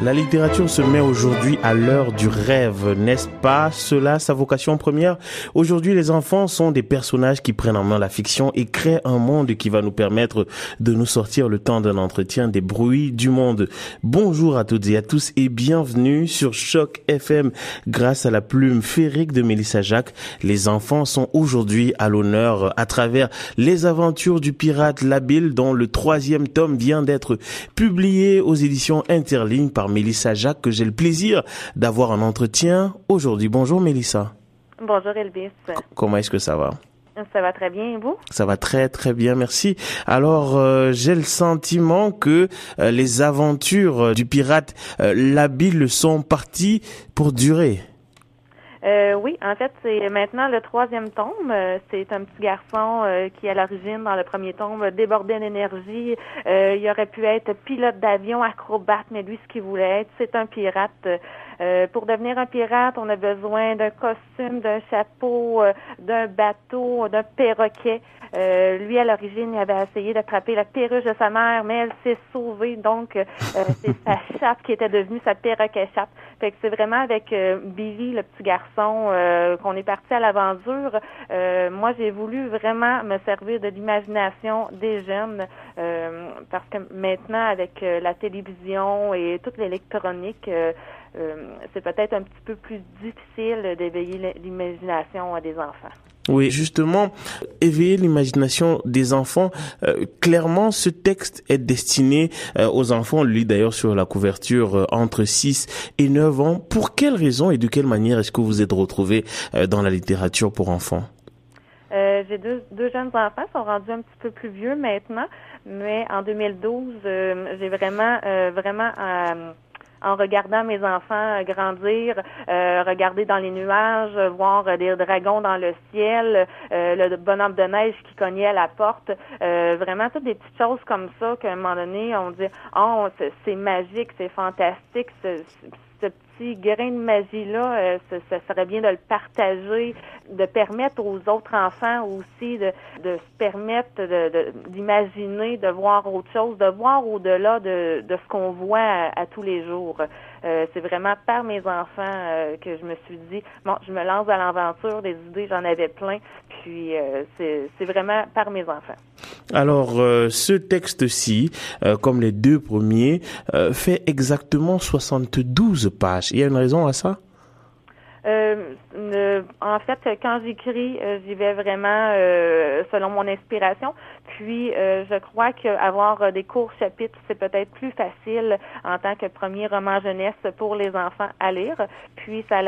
La littérature se met aujourd'hui à l'heure du rêve, n'est-ce pas? Cela, sa vocation première Aujourd'hui, les enfants sont des personnages qui prennent en main la fiction et créent un monde qui va nous permettre de nous sortir le temps d'un entretien des bruits du monde. Bonjour à toutes et à tous et bienvenue sur Choc FM. Grâce à la plume féerique de Mélissa Jacques, les enfants sont aujourd'hui à l'honneur à travers les aventures du pirate Labile dont le troisième tome vient d'être publié aux éditions Interligne par Mélissa Jacques que j'ai le plaisir d'avoir un entretien aujourd'hui. Bonjour Mélissa. Bonjour Elvis. comment est-ce que ça va? Ça va très bien, et vous? Ça va très très bien, merci. Alors, euh, j'ai le sentiment que euh, les aventures euh, du pirate Labile sont parties pour durer. Euh, oui, en fait, c'est maintenant le troisième tome. Euh, c'est un petit garçon euh, qui, à l'origine, dans le premier tome, débordait d'énergie. il aurait pu être pilote d'avion, acrobate, mais lui, ce qu'il voulait être, c'est un pirate. Pour devenir un pirate, on a besoin d'un costume, d'un chapeau, d'un bateau, d'un perroquet. Euh, lui, à l'origine, il avait essayé d'attraper la perruche de sa mère, mais elle s'est sauvée. Donc, euh, c'est sa chape qui était devenue sa perroquet chape. Fait que c'est vraiment avec euh, Billy, le petit garçon, qu'on est parti à l'aventure. moi, j'ai voulu vraiment me servir de l'imagination des jeunes parce que maintenant, avec la télévision et toute l'électronique, c'est peut-être un petit peu plus difficile d'éveiller l'imagination des enfants. Oui, justement, éveiller l'imagination des enfants. Euh, clairement, ce texte est destiné euh, aux enfants, lui d'ailleurs sur la couverture euh, entre 6 et 9 ans. Pour quelles raisons et de quelle manière est-ce que vous êtes retrouvé dans la littérature pour enfants? J'ai deux, deux jeunes enfants, sont rendus un petit peu plus vieux maintenant, mais en 2012, j'ai vraiment, vraiment en regardant mes enfants grandir, euh, regarder dans les nuages, voir des dragons dans le ciel, euh, le bonhomme de neige qui cognait à la porte, euh, vraiment toutes des petites choses comme ça qu'à un moment donné on dit oh c'est magique, c'est fantastique, petit grain de magie-là, euh, ça, serait bien de le partager, de permettre aux autres enfants aussi de, de se permettre d'imaginer, de, de, voir autre chose, de voir au-delà de, de ce qu'on voit à, tous les jours. Euh, c'est vraiment par mes enfants euh, que je me suis dit, bon, je me lance à l'aventure, des idées, j'en avais plein, puis c'est vraiment par mes enfants. Alors, euh, ce texte-ci, euh, comme les deux premiers, euh, fait exactement 72 pages. Il y a une raison à ça? en fait, quand j'écris, j'y vais vraiment selon mon inspiration. Puis, je crois qu'avoir des courts chapitres, c'est peut-être plus facile en tant que premier roman jeunesse pour les enfants à lire. Puis, ça,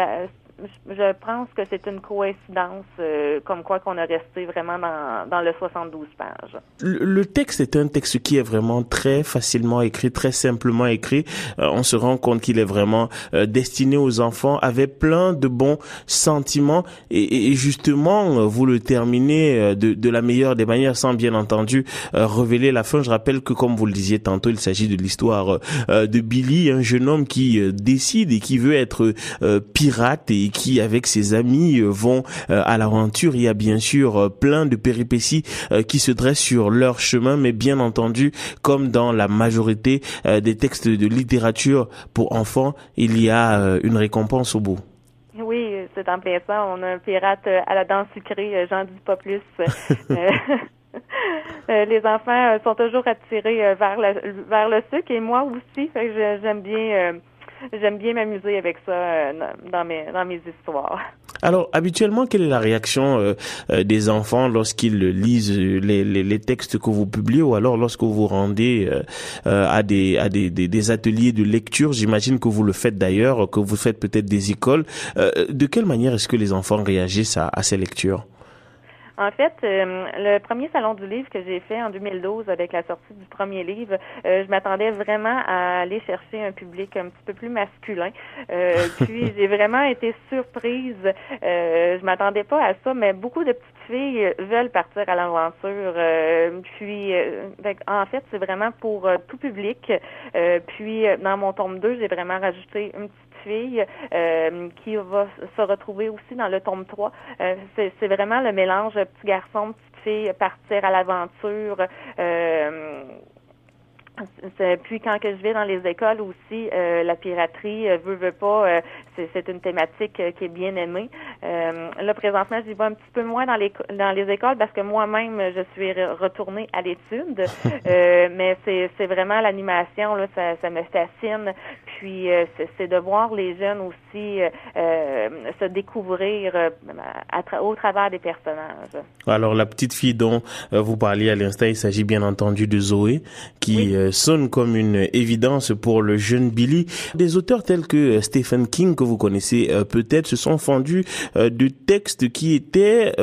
je pense que c'est une coïncidence, euh, comme quoi qu'on a resté vraiment dans, dans le 72 pages. Le, texte est un texte qui est vraiment très facilement écrit, très simplement écrit. Euh, on se rend compte qu'il est vraiment euh, destiné aux enfants, avec plein de bons sentiments. Et, et justement, vous le terminez de, de, la meilleure des manières, sans bien entendu révéler la fin. Je rappelle que, comme vous le disiez tantôt, il s'agit de l'histoire de Billy, un jeune homme qui décide et qui veut être pirate et qui, avec ses amis, euh, vont euh, à l'aventure. Il y a bien sûr euh, plein de péripéties qui se dressent sur leur chemin, mais bien entendu, comme dans la majorité des textes de littérature pour enfants, il y a une récompense au bout. Oui, c'est en plein ça. On a un pirate à la dent sucrée, j'en dis pas plus. les enfants sont toujours attirés vers, vers le sucre et moi aussi. j'aime bien j'aime bien m'amuser avec ça euh, dans mes dans mes histoires. Alors, habituellement, quelle est la réaction euh, euh, des enfants lorsqu'ils lisent les, les, textes que vous publiez ou alors lorsque vous rendez à, des, à des, des, ateliers de lecture? J'imagine que vous le faites d'ailleurs, que vous faites peut-être des écoles. de quelle manière est-ce que les enfants réagissent à ces lectures? En fait, euh, le premier salon du livre que j'ai fait en 2012 avec la sortie du premier livre, euh, je m'attendais vraiment à aller chercher un public un petit peu plus masculin. Euh, puis j'ai vraiment été surprise. je m'attendais pas à ça, mais beaucoup de petites filles veulent partir à l'aventure. puis en fait, c'est vraiment pour tout public. puis dans mon tome 2, j'ai vraiment rajouté une petite fille qui va se retrouver aussi dans le tome 3. c'est vraiment le mélange petit garçon, petite fille, partir à l'aventure. Puis quand que je vais dans les écoles aussi, euh, la piraterie euh, veut veut pas, euh, c'est une thématique qui est bien aimée. là présentement, j'y vais un petit peu moins dans les dans les écoles parce que moi-même je suis retournée à l'étude, mais c'est vraiment l'animation là, ça, ça me fascine. Puis c'est de voir les jeunes aussi se découvrir à au travers des personnages. Alors la petite fille dont vous parliez à l'instant, il s'agit bien entendu de Zoé qui sonne comme une évidence pour le jeune Billy. Des auteurs tels que euh, Stephen King, que vous connaissez euh, peut-être, se sont fendus euh, de textes qui étaient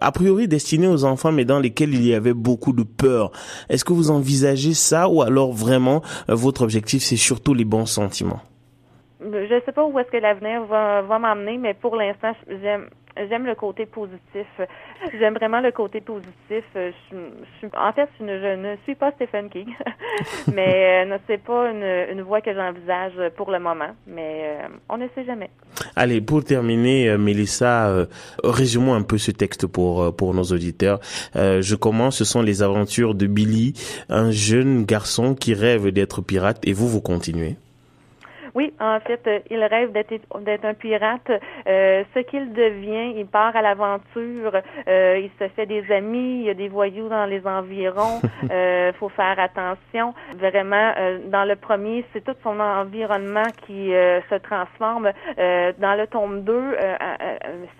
a priori destinés aux enfants, mais dans lesquels il y avait beaucoup de peur. Est-ce que vous envisagez ça ou alors vraiment votre objectif, c'est surtout les bons sentiments? Je ne sais pas où est-ce que l'avenir va, va m'emmener, mais pour l'instant, j'aime J'aime le côté positif. J'aime vraiment le côté positif. Je, en fait, je ne, suis pas Stephen King, mais euh, c'est pas une, une voie que j'envisage pour le moment. Mais euh, on ne sait jamais. Allez, pour terminer, euh, Mélissa, euh, résumons un peu ce texte pour pour nos auditeurs. je commence. Ce sont les aventures de Billy, un jeune garçon qui rêve d'être pirate, et vous, vous continuez. Oui, en fait, euh, il rêve d'être un pirate. Euh, ce qu'il devient, il part à l'aventure. Euh, il se fait des amis. Il y a des voyous dans les environs. Il faut faire attention. Vraiment, dans le premier, c'est tout son environnement qui se transforme. dans le tome 2,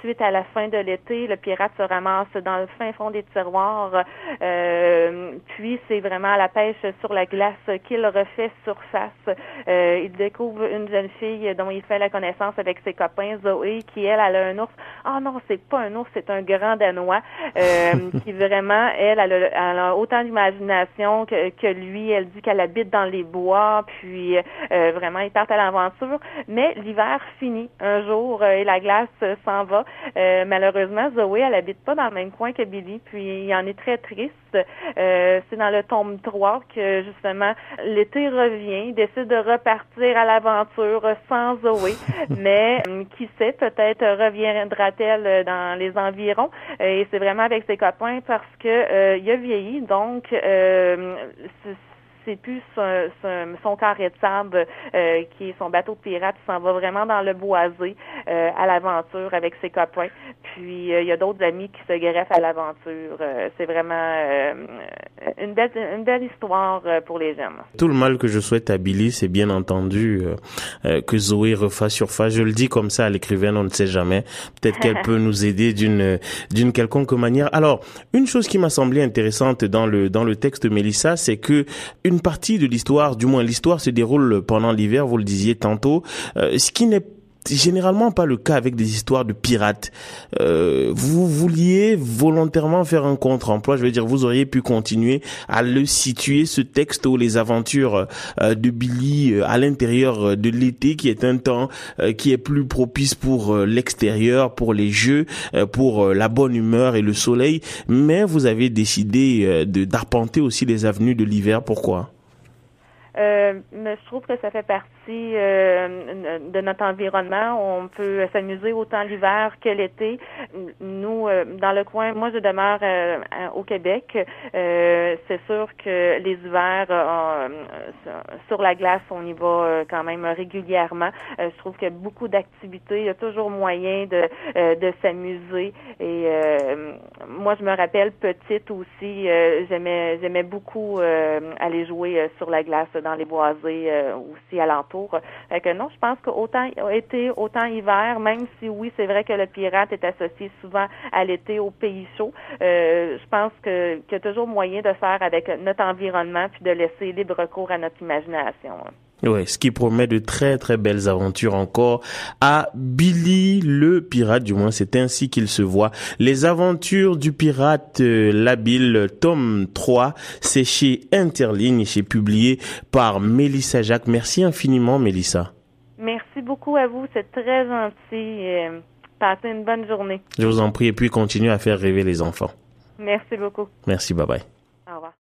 suite à la fin de l'été, le pirate se ramasse dans le fin fond des tiroirs. puis, c'est vraiment à la pêche sur la glace qu'il refait surface. il découvre une jeune fille dont il fait la connaissance avec ses copains, Zoé, qui elle, elle a un ours. Ah oh non, c'est pas un ours, c'est un grand danois euh, qui vraiment, elle, elle a, autant d'imagination que, que, lui. Elle dit qu'elle habite dans les bois, puis euh, vraiment, ils partent à l'aventure. Mais l'hiver finit un jour euh, et la glace s'en va. malheureusement, Zoé, elle habite pas dans le même coin que Billy, puis il en est très triste. C'est dans le tome 3 que justement l'été revient, il décide de repartir à l'avant sans Zoé, mais euh, qui sait, peut-être reviendra-t-elle dans les environs. Et c'est vraiment avec ses copains parce que euh, il a vieilli, donc euh, c'est plus son, son, carré de sable euh, qui est son bateau de pirate. Il s'en va vraiment dans le boisé euh, à l'aventure avec ses copains. Puis euh, il y a d'autres amis qui se greffent à l'aventure. c'est vraiment une belle, une belle histoire pour les jeunes. Tout le mal que je souhaite à Billy, c'est bien entendu que Zoé refasse surface. Je le dis comme ça à l'écrivaine, on ne sait jamais. Peut-être qu'elle peut nous aider d'une d'une quelconque manière. Alors, une chose qui m'a semblé intéressante dans le dans le texte de Mélissa, c'est que une partie de l'histoire, du moins l'histoire se déroule pendant l'hiver, vous le disiez tantôt, euh, ce qui n'est généralement pas le cas avec des histoires de pirates. Euh, vous vouliez volontairement faire un contre-emploi, je veux dire, vous auriez pu continuer à le situer, ce texte ou les aventures euh, de Billy euh, à l'intérieur de l'été, qui est un temps qui est plus propice pour l'extérieur, pour les jeux, pour la bonne humeur et le soleil, mais vous avez décidé de d'arpenter aussi les avenues de l'hiver. Pourquoi? Euh, mais je trouve que ça fait partie euh, de notre environnement. On peut s'amuser autant l'hiver que l'été. Nous, euh, dans le coin, moi je demeure au Québec. c'est sûr que les hivers sur la glace, on y va quand même régulièrement. je trouve qu'il y a beaucoup d'activités. Il y a toujours moyen de, s'amuser. Et moi, je me rappelle petite aussi, j'aimais beaucoup aller jouer sur la glace dans les boisés euh, aussi alentour. Fait que non, je pense qu'autant été, autant hiver, même si oui, c'est vrai que le pirate est associé souvent à l'été au pays chaud, euh, je pense que qu'il y a toujours moyen de faire avec notre environnement puis de laisser libre cours à notre imagination. Ouais, ce qui promet de très très belles aventures encore à Billy le pirate, du moins c'est ainsi qu'il se voit. Les aventures du pirate euh, labile tome 3, c'est chez Interligne, c'est publié par Mélissa Jacques. Merci infiniment Mélissa. Merci beaucoup à vous, c'est très gentil. Passez une bonne journée. Je vous en prie et puis continuez à faire rêver les enfants. Merci beaucoup. Merci, bye bye. Au revoir.